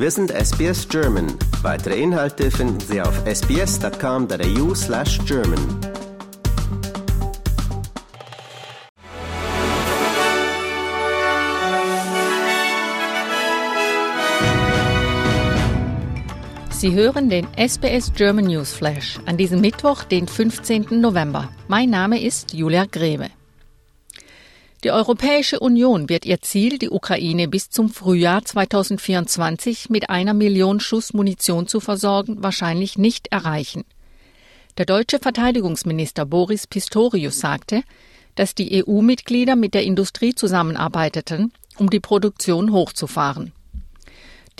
Wir sind SBS German. Weitere Inhalte finden Sie auf sbs.com.au slash German. Sie hören den SBS German News Flash an diesem Mittwoch, den 15. November. Mein Name ist Julia Grebe. Die Europäische Union wird ihr Ziel, die Ukraine bis zum Frühjahr 2024 mit einer Million Schuss Munition zu versorgen, wahrscheinlich nicht erreichen. Der deutsche Verteidigungsminister Boris Pistorius sagte, dass die EU-Mitglieder mit der Industrie zusammenarbeiteten, um die Produktion hochzufahren.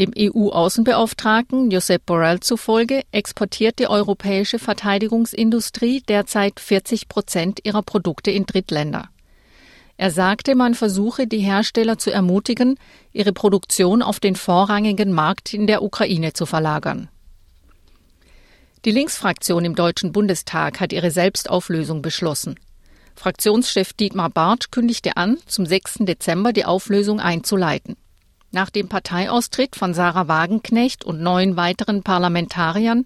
Dem EU-Außenbeauftragten Josep Borrell zufolge exportiert die europäische Verteidigungsindustrie derzeit 40 Prozent ihrer Produkte in Drittländer. Er sagte, man versuche, die Hersteller zu ermutigen, ihre Produktion auf den vorrangigen Markt in der Ukraine zu verlagern. Die Linksfraktion im Deutschen Bundestag hat ihre Selbstauflösung beschlossen. Fraktionschef Dietmar Barth kündigte an, zum 6. Dezember die Auflösung einzuleiten. Nach dem Parteiaustritt von Sarah Wagenknecht und neun weiteren Parlamentariern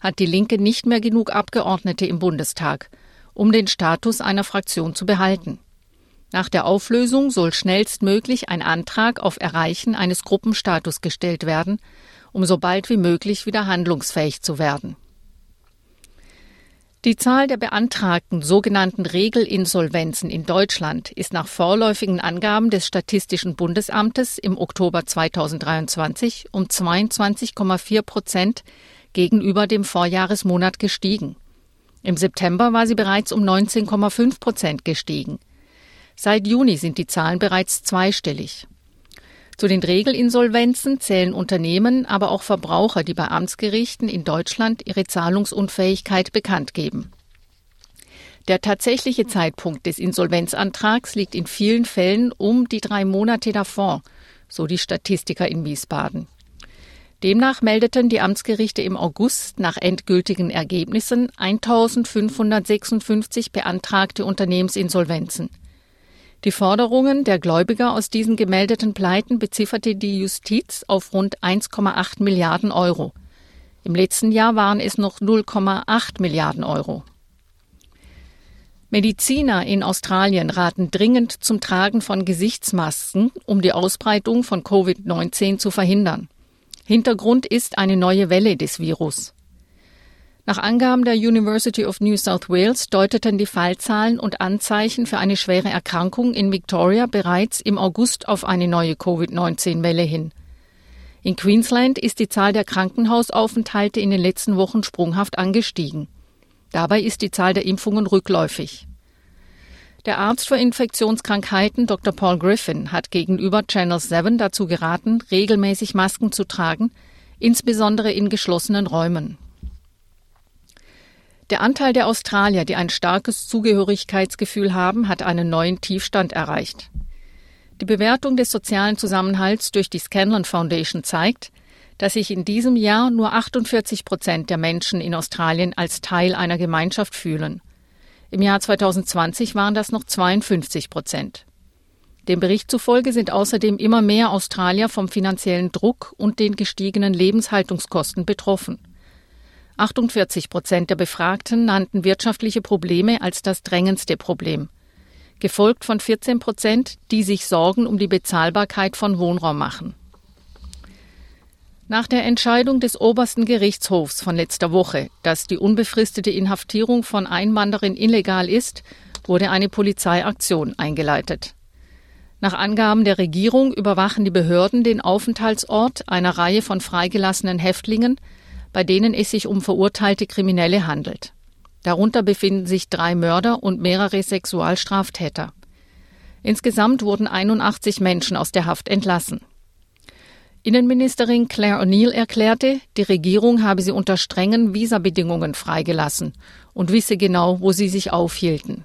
hat die Linke nicht mehr genug Abgeordnete im Bundestag, um den Status einer Fraktion zu behalten. Nach der Auflösung soll schnellstmöglich ein Antrag auf Erreichen eines Gruppenstatus gestellt werden, um so bald wie möglich wieder handlungsfähig zu werden. Die Zahl der beantragten sogenannten Regelinsolvenzen in Deutschland ist nach vorläufigen Angaben des Statistischen Bundesamtes im Oktober 2023 um 22,4 Prozent gegenüber dem Vorjahresmonat gestiegen. Im September war sie bereits um 19,5 Prozent gestiegen. Seit Juni sind die Zahlen bereits zweistellig. Zu den Regelinsolvenzen zählen Unternehmen, aber auch Verbraucher, die bei Amtsgerichten in Deutschland ihre Zahlungsunfähigkeit bekannt geben. Der tatsächliche Zeitpunkt des Insolvenzantrags liegt in vielen Fällen um die drei Monate davor, so die Statistiker in Wiesbaden. Demnach meldeten die Amtsgerichte im August nach endgültigen Ergebnissen 1556 beantragte Unternehmensinsolvenzen. Die Forderungen der Gläubiger aus diesen gemeldeten Pleiten bezifferte die Justiz auf rund 1,8 Milliarden Euro. Im letzten Jahr waren es noch 0,8 Milliarden Euro. Mediziner in Australien raten dringend zum Tragen von Gesichtsmasken, um die Ausbreitung von Covid-19 zu verhindern. Hintergrund ist eine neue Welle des Virus. Nach Angaben der University of New South Wales deuteten die Fallzahlen und Anzeichen für eine schwere Erkrankung in Victoria bereits im August auf eine neue Covid-19-Welle hin. In Queensland ist die Zahl der Krankenhausaufenthalte in den letzten Wochen sprunghaft angestiegen. Dabei ist die Zahl der Impfungen rückläufig. Der Arzt für Infektionskrankheiten Dr. Paul Griffin hat gegenüber Channel 7 dazu geraten, regelmäßig Masken zu tragen, insbesondere in geschlossenen Räumen. Der Anteil der Australier, die ein starkes Zugehörigkeitsgefühl haben, hat einen neuen Tiefstand erreicht. Die Bewertung des sozialen Zusammenhalts durch die Scanlon Foundation zeigt, dass sich in diesem Jahr nur 48 Prozent der Menschen in Australien als Teil einer Gemeinschaft fühlen. Im Jahr 2020 waren das noch 52 Prozent. Dem Bericht zufolge sind außerdem immer mehr Australier vom finanziellen Druck und den gestiegenen Lebenshaltungskosten betroffen. 48 Prozent der Befragten nannten wirtschaftliche Probleme als das drängendste Problem, gefolgt von 14 Prozent, die sich Sorgen um die Bezahlbarkeit von Wohnraum machen. Nach der Entscheidung des obersten Gerichtshofs von letzter Woche, dass die unbefristete Inhaftierung von Einwanderern illegal ist, wurde eine Polizeiaktion eingeleitet. Nach Angaben der Regierung überwachen die Behörden den Aufenthaltsort einer Reihe von freigelassenen Häftlingen, bei denen es sich um verurteilte Kriminelle handelt. Darunter befinden sich drei Mörder und mehrere Sexualstraftäter. Insgesamt wurden 81 Menschen aus der Haft entlassen. Innenministerin Claire O'Neill erklärte, die Regierung habe sie unter strengen Visabedingungen freigelassen und wisse genau, wo sie sich aufhielten.